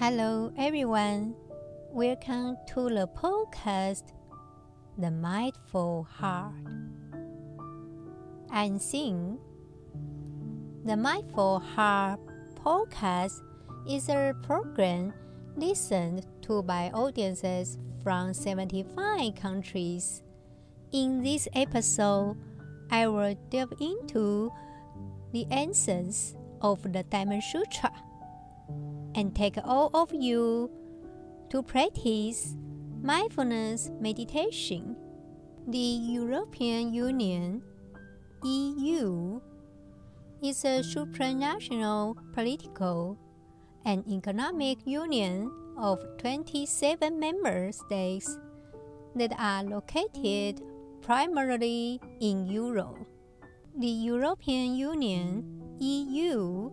Hello, everyone. Welcome to the podcast, The Mindful Heart. I'm Xin. The Mindful Heart podcast is a program listened to by audiences from 75 countries. In this episode, I will delve into the essence of the Diamond Sutra and take all of you to practice mindfulness meditation. The European Union EU is a supranational political and economic union of 27 member states that are located primarily in Europe. The European Union EU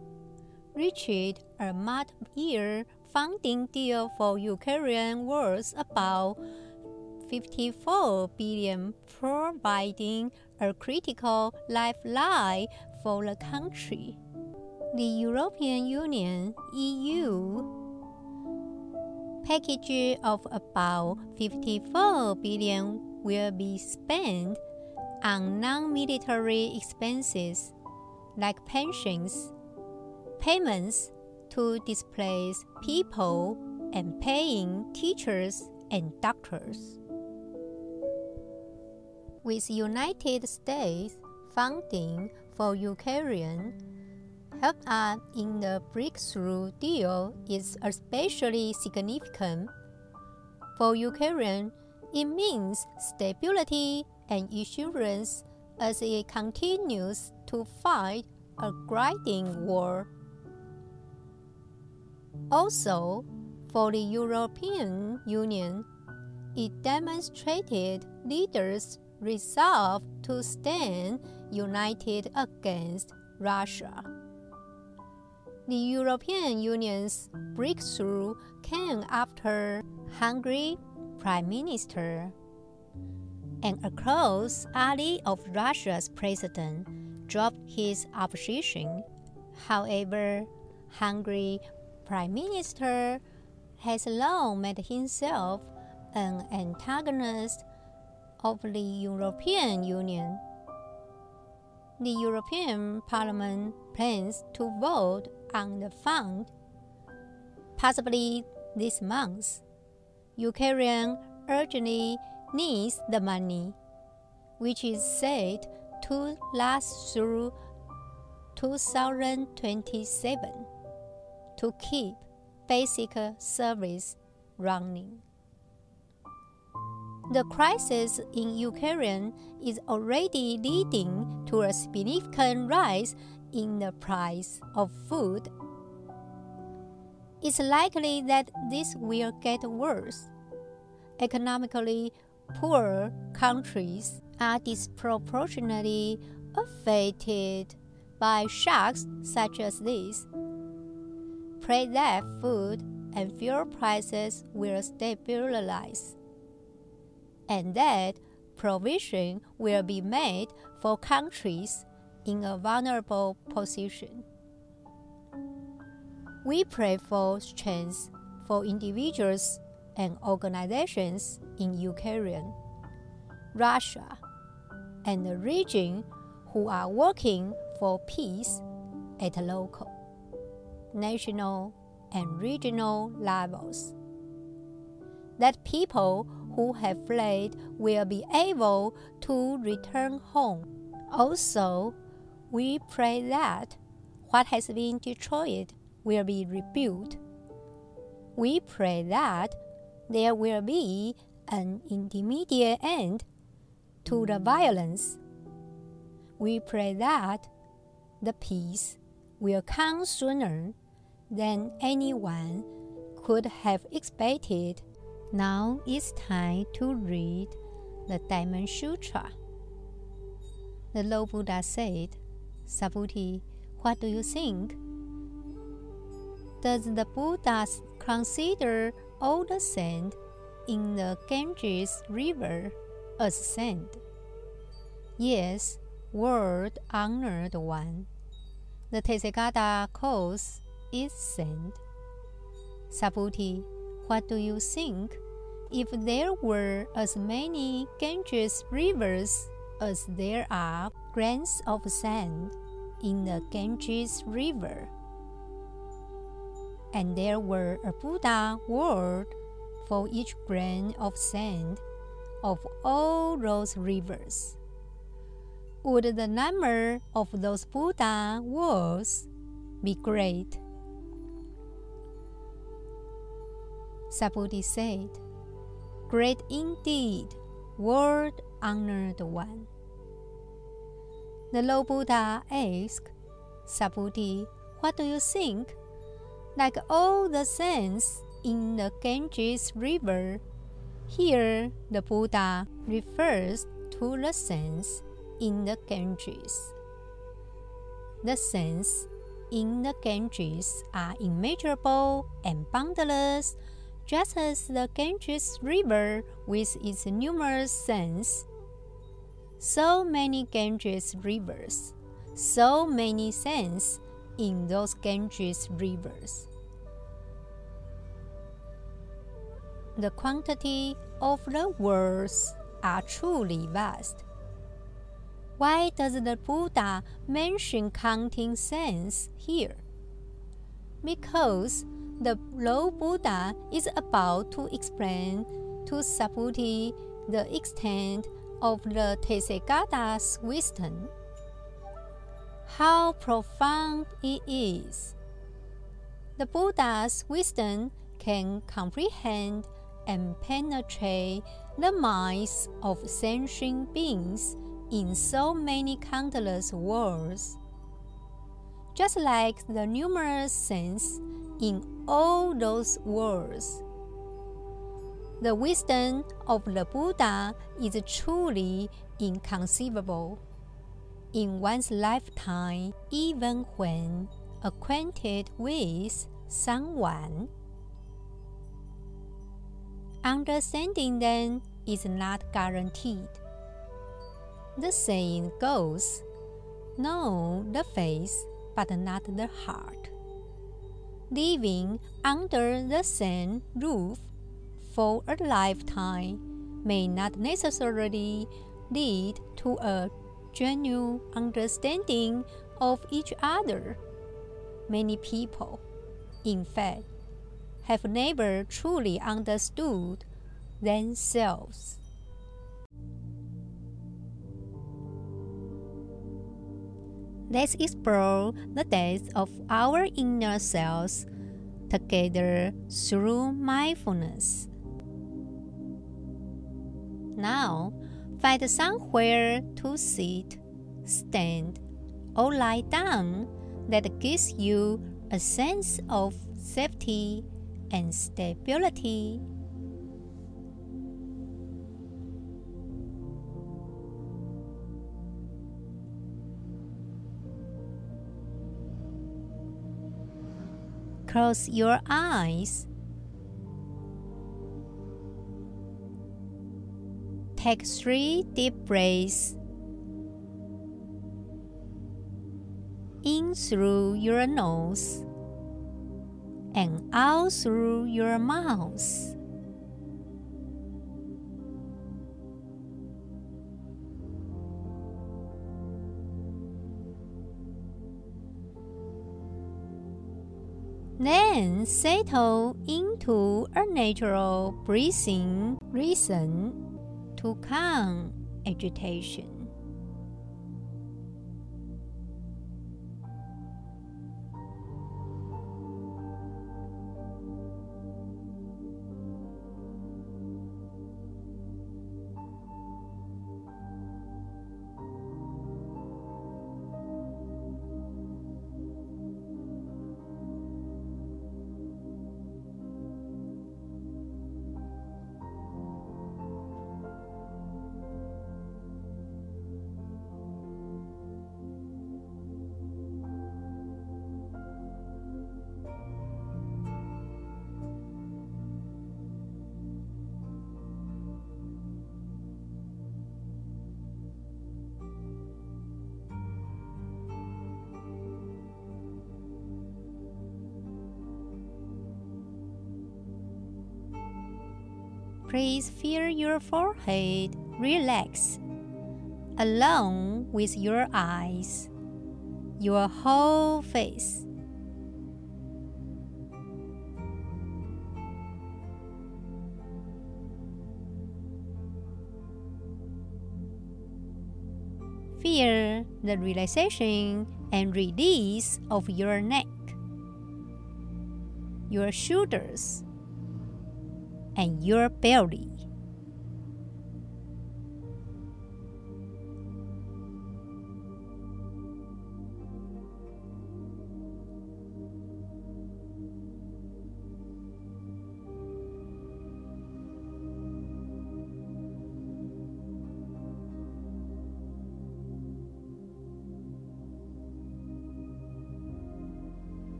reached a multi-year funding deal for Ukraine worth about 54 billion providing a critical lifeline for the country. The European Union EU package of about 54 billion will be spent on non-military expenses like pensions, payments to displaced people, and paying teachers and doctors. With United States funding for Ukraine help us in the breakthrough deal is especially significant. For Ukraine, it means stability and assurance as it continues to fight a grinding war. Also, for the European Union, it demonstrated leaders' resolve to stand united against Russia. The European Union's breakthrough came after Hungary Prime Minister and a close ally of Russia's president dropped his opposition. However, Hungary Prime Minister has long made himself an antagonist of the European Union. The European Parliament plans to vote on the fund, possibly this month. Ukraine urgently needs the money, which is said to last through 2027 to keep basic service running. The crisis in Ukraine is already leading to a significant rise in the price of food. It's likely that this will get worse. Economically poor countries are disproportionately affected by shocks such as this. Pray that food and fuel prices will stabilize, and that provision will be made for countries in a vulnerable position. We pray for strength for individuals and organizations in Ukraine, Russia, and the region who are working for peace at local, national, and regional levels. That people who have fled will be able to return home. Also, we pray that what has been destroyed will be rebuilt. We pray that there will be an intermediate end to the violence. We pray that the peace will come sooner than anyone could have expected. Now it's time to read the Diamond Sutra. The Lord Buddha said, Subhuti, what do you think? Does the Buddha consider all the sand in the Ganges River as sand? Yes, world honored one. The Tathagata calls it sand. Subhuti, what do you think? If there were as many Ganges rivers as there are grains of sand in the Ganges River, and there were a Buddha world for each grain of sand of all those rivers, would the number of those Buddha worlds be great? Subhuti said, Great indeed, world honored one. The Lord Buddha asked, Subhuti, what do you think? Like all the saints in the Ganges River, here the Buddha refers to the saints in the Ganges. The saints in the Ganges are immeasurable and boundless just as the Ganges River with its numerous sands. So many Ganges rivers, so many sands in those Ganges rivers. The quantity of the worlds are truly vast. Why does the Buddha mention counting sands here? Because the Lord Buddha is about to explain to Subhuti the extent of the Tathagata's wisdom. How profound it is! The Buddha's wisdom can comprehend and penetrate the minds of sentient beings in so many countless worlds. Just like the numerous saints in all those words. The wisdom of the Buddha is truly inconceivable in one's lifetime, even when acquainted with someone. Understanding them is not guaranteed. The saying goes, Know the face, but not the heart living under the same roof for a lifetime may not necessarily lead to a genuine understanding of each other. Many people, in fact, have never truly understood themselves. Let's explore the depths of our inner selves together through mindfulness. Now, find somewhere to sit, stand, or lie down that gives you a sense of safety and stability. Close your eyes. Take three deep breaths in through your nose and out through your mouth. Then settle into a natural breathing rhythm to calm agitation. Please feel your forehead. Relax, along with your eyes, your whole face. Feel the relaxation and release of your neck, your shoulders, and your belly.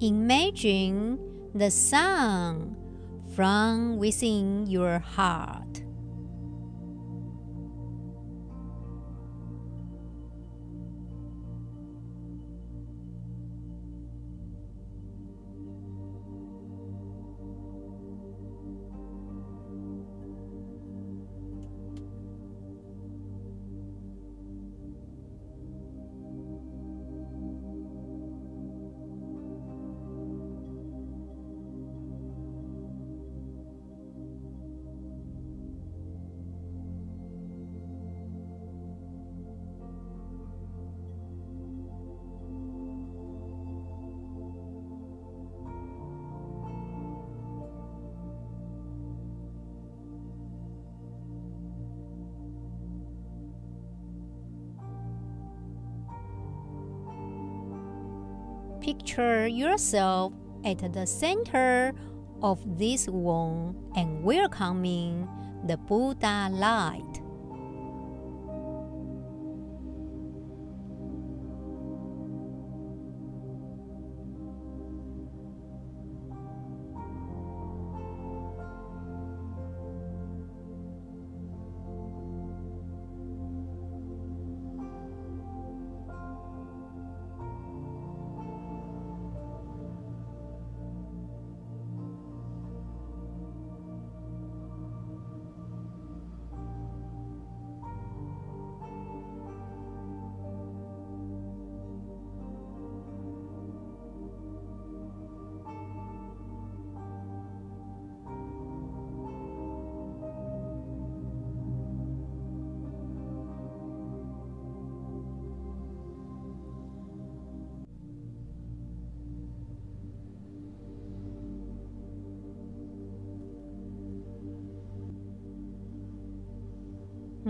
Imagine the sun from within your heart. Picture yourself at the center of this womb and welcoming the Buddha light.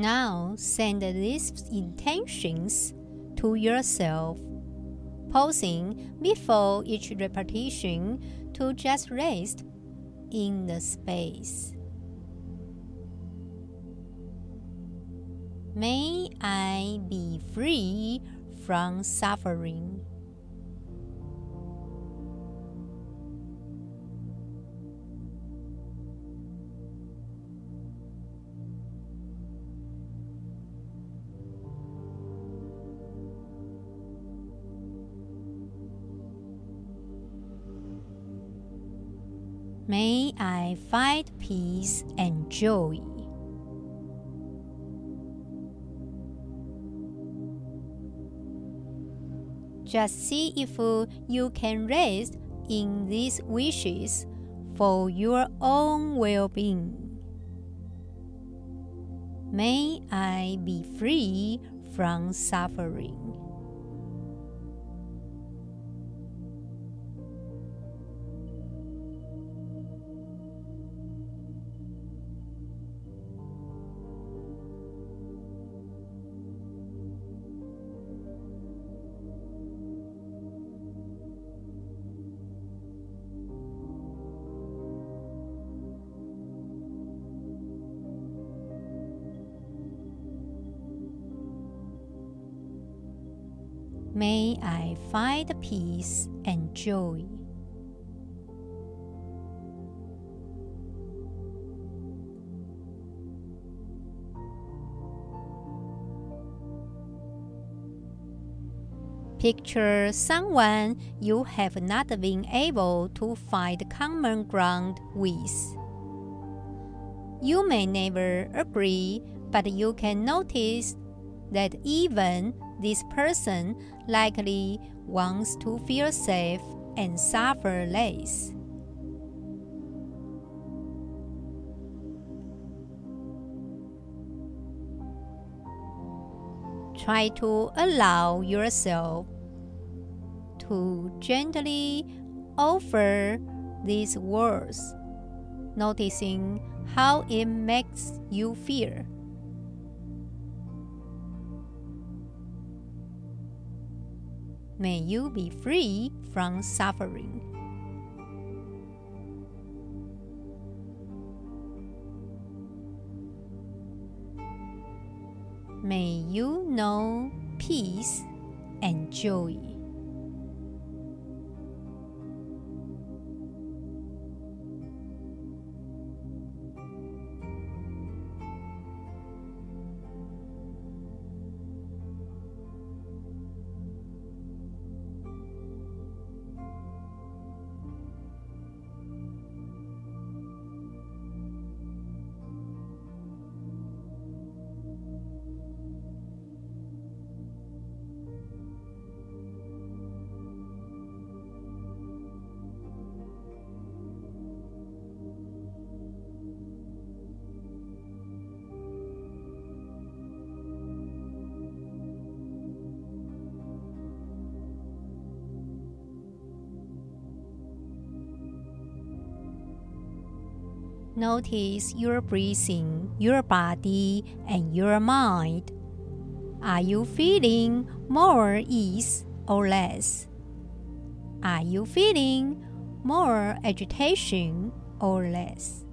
Now send these intentions to yourself, pausing before each repetition to just rest in the space. May I be free from suffering. May I find peace and joy. Just see if you can rest in these wishes for your own well being. May I be free from suffering. Find peace and joy. Picture someone you have not been able to find common ground with. You may never agree, but you can notice that even this person likely wants to feel safe and suffer less. Try to allow yourself to gently offer these words, noticing how it makes you feel. May you be free from suffering. May you know peace and joy. Notice your breathing, your body, and your mind. Are you feeling more ease or less? Are you feeling more agitation or less?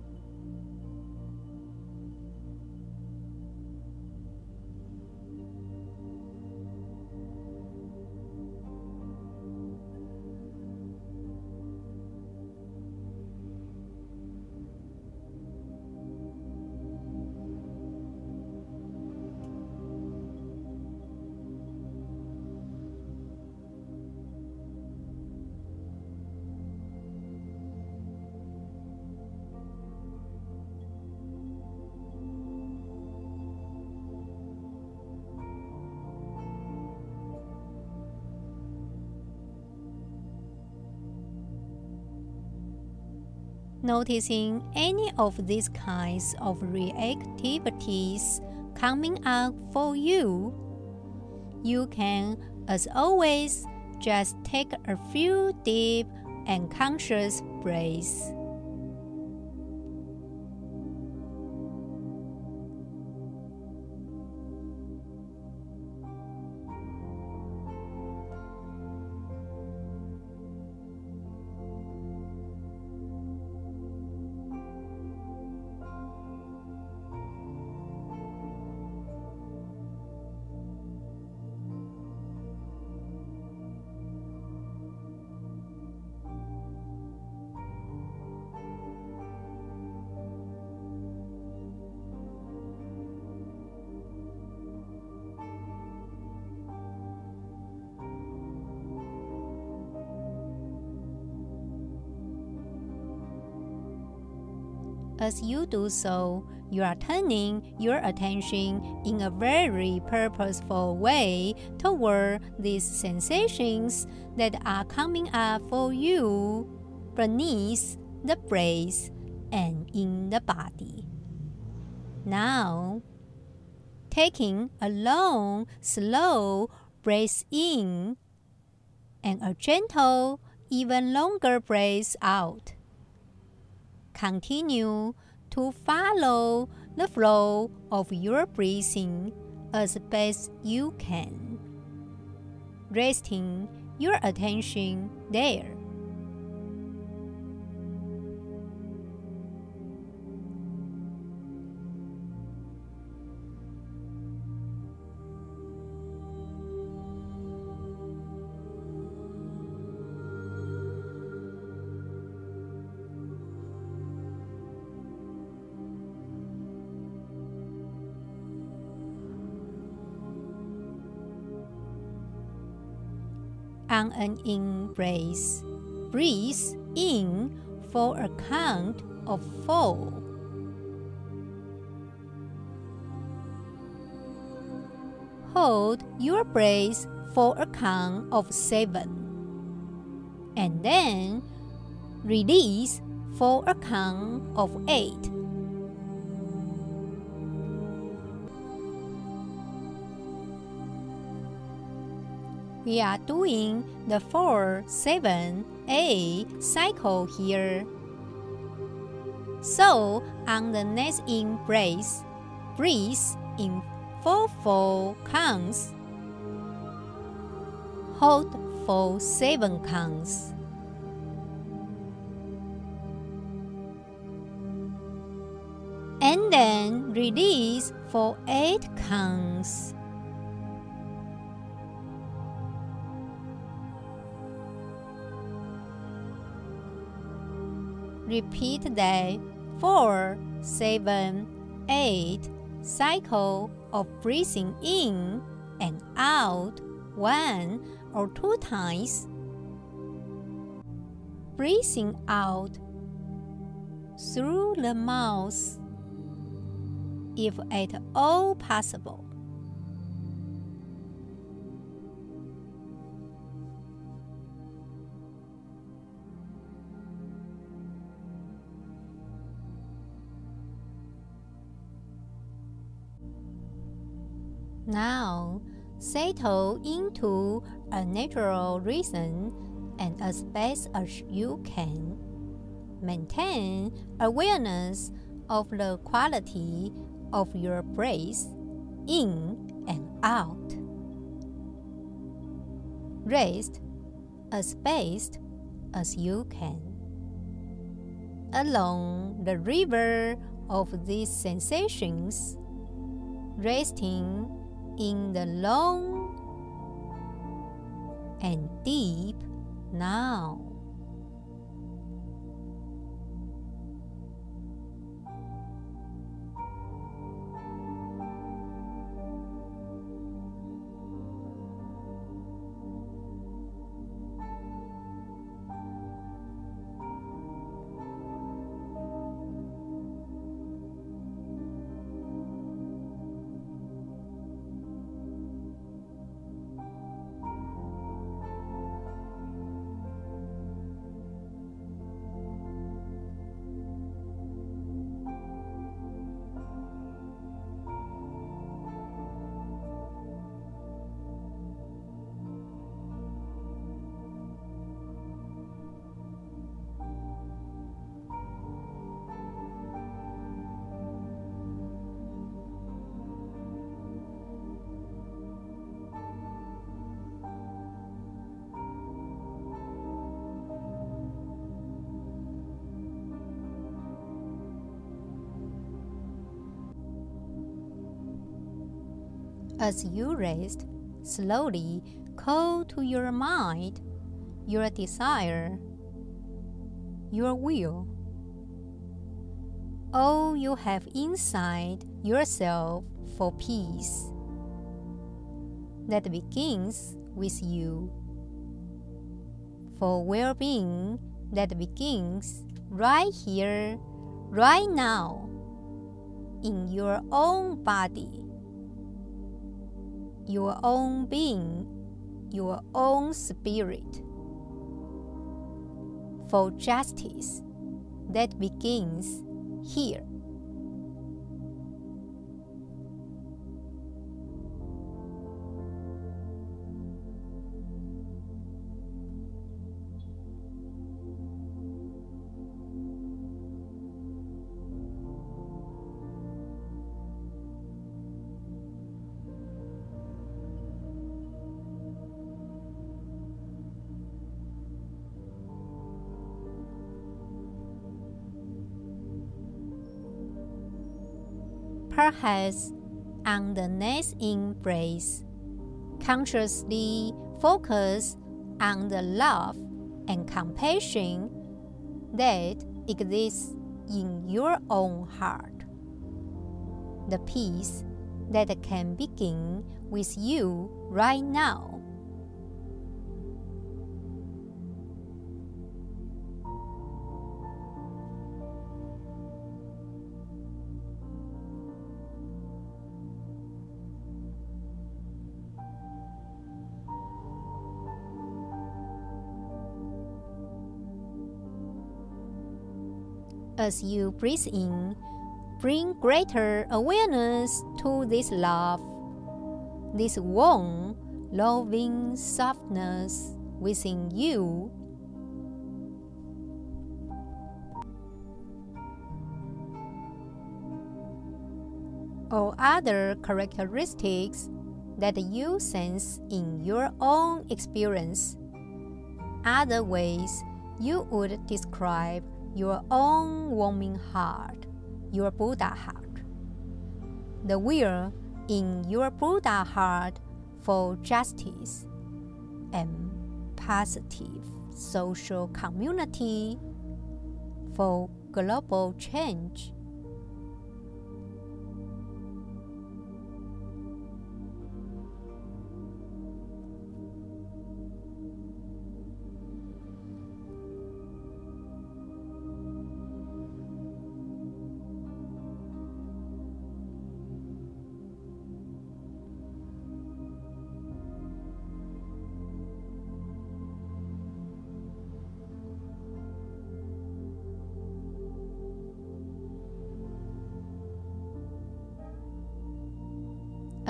Noticing any of these kinds of reactivities coming up for you, you can, as always, just take a few deep and conscious breaths. You do so, you are turning your attention in a very purposeful way toward these sensations that are coming up for you beneath the breath and in the body. Now, taking a long, slow breath in and a gentle, even longer breath out continue to follow the flow of your breathing as best you can, resting your attention there. On an embrace. Breathe in for a count of four. Hold your breath for a count of seven. And then release for a count of eight. We are doing the 4 7 A cycle here. So, on the next in breath, breathe in 4 4 counts. Hold for 7 counts. And then release for 8 counts. Repeat that 4, 7, 8 cycle of breathing in and out one or two times. Breathing out through the mouth if at all possible. Now, settle into a natural rhythm and as best as you can. Maintain awareness of the quality of your breath in and out. Rest as best as you can. Along the river of these sensations, resting in the long and deep now. As you rest, slowly call to your mind your desire, your will, all you have inside yourself for peace. That begins with you. For well being that begins right here, right now, in your own body your own being, your own spirit. For justice that begins here. Perhaps on the next breath. Consciously focus on the love and compassion that exists in your own heart. The peace that can begin with you right now. As you breathe in, bring greater awareness to this love, this warm, loving softness within you. Or other characteristics that you sense in your own experience. Other ways you would describe your own warming heart, your Buddha heart. The will in your Buddha heart for justice and positive social community for global change.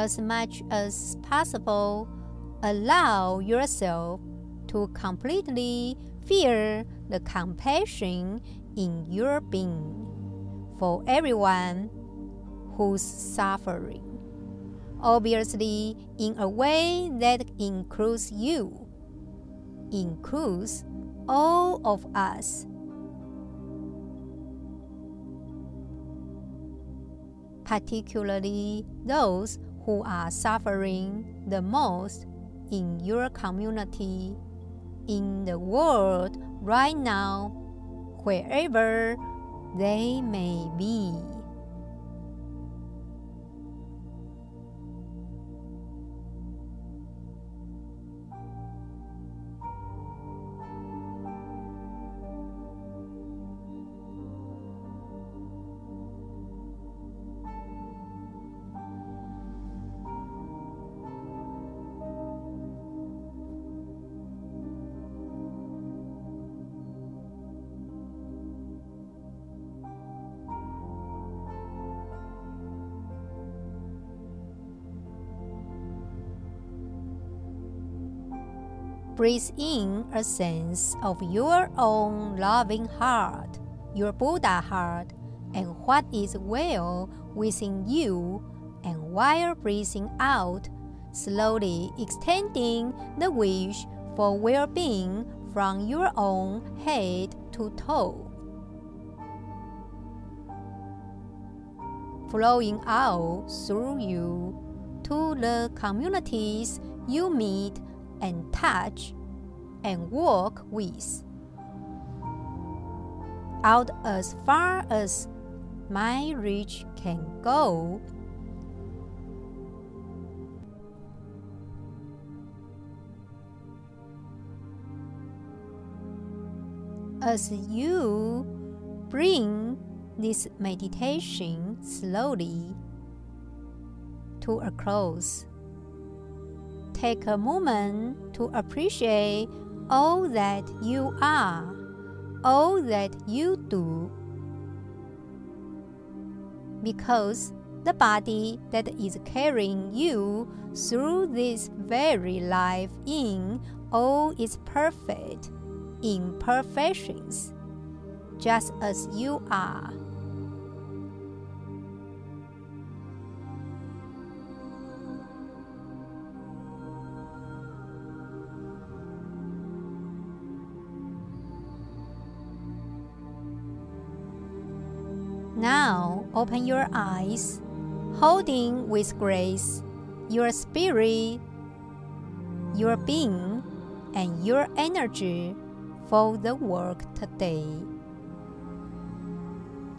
As much as possible, allow yourself to completely feel the compassion in your being for everyone who's suffering. Obviously, in a way that includes you, includes all of us. Particularly those who are suffering the most in your community, in the world right now, wherever they may be. Breathe in a sense of your own loving heart, your Buddha heart, and what is well within you, and while breathing out, slowly extending the wish for well being from your own head to toe. Flowing out through you to the communities you meet and touch and walk with. Out as far as my reach can go. As you bring this meditation slowly to a close take a moment to appreciate all that you are, all that you do. Because the body that is carrying you through this very life in all its perfect imperfections, just as you are. Open your eyes, holding with grace your spirit, your being, and your energy for the work today.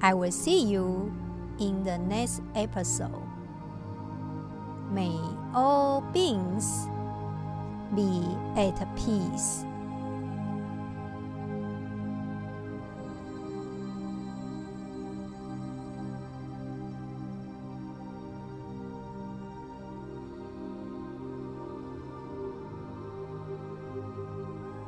I will see you in the next episode. May all beings be at peace.